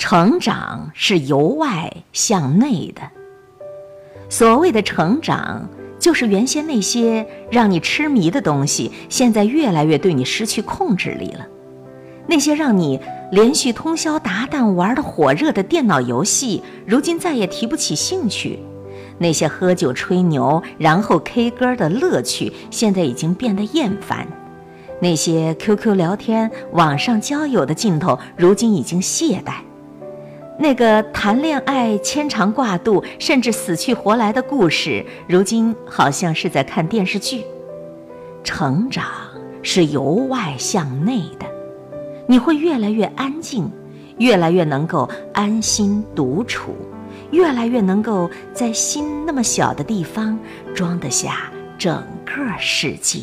成长是由外向内的。所谓的成长，就是原先那些让你痴迷的东西，现在越来越对你失去控制力了。那些让你连续通宵达旦玩的火热的电脑游戏，如今再也提不起兴趣；那些喝酒吹牛然后 K 歌的乐趣，现在已经变得厌烦。那些 QQ 聊天、网上交友的劲头，如今已经懈怠；那个谈恋爱牵肠挂肚，甚至死去活来的故事，如今好像是在看电视剧。成长是由外向内的，你会越来越安静，越来越能够安心独处，越来越能够在心那么小的地方装得下整个世界。